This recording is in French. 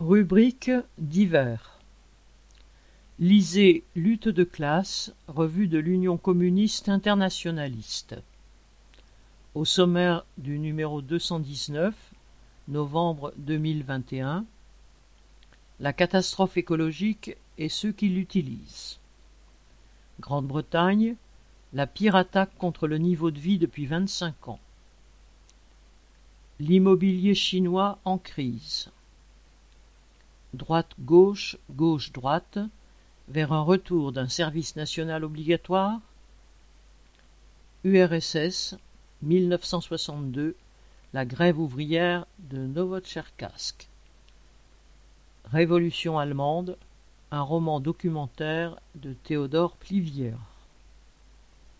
Rubrique divers. Lisez Lutte de classe, revue de l'Union communiste internationaliste. Au sommaire du numéro 219, novembre 2021, la catastrophe écologique et ceux qui l'utilisent. Grande-Bretagne, la pire attaque contre le niveau de vie depuis 25 ans. L'immobilier chinois en crise. Droite-gauche, gauche-droite, vers un retour d'un service national obligatoire. URSS, 1962, la grève ouvrière de Novotcherkassk. Révolution allemande, un roman documentaire de Théodore Plivière.